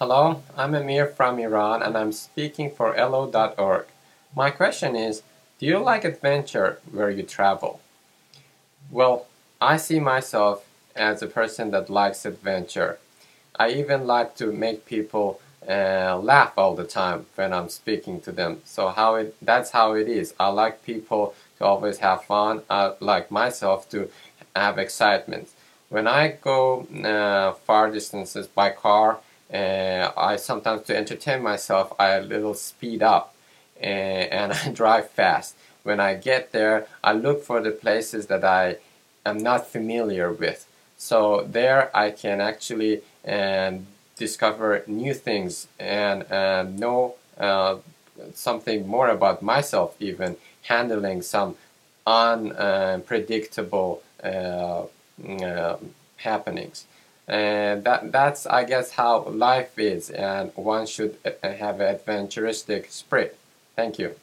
Hello, I'm Amir from Iran and I'm speaking for elllo.org. My question is Do you like adventure where you travel? Well, I see myself as a person that likes adventure. I even like to make people uh, laugh all the time when I'm speaking to them. So how it that's how it is. I like people to always have fun. I like myself to have excitement. When I go uh, far distances by car, uh, I sometimes to entertain myself I a little speed up uh, and I drive fast. When I get there, I look for the places that I am not familiar with. So there I can actually um, discover new things and uh, know something more about myself even handling some unpredictable uh, uh, happenings and that that's I guess how life is and one should uh, have an adventuristic spirit. Thank you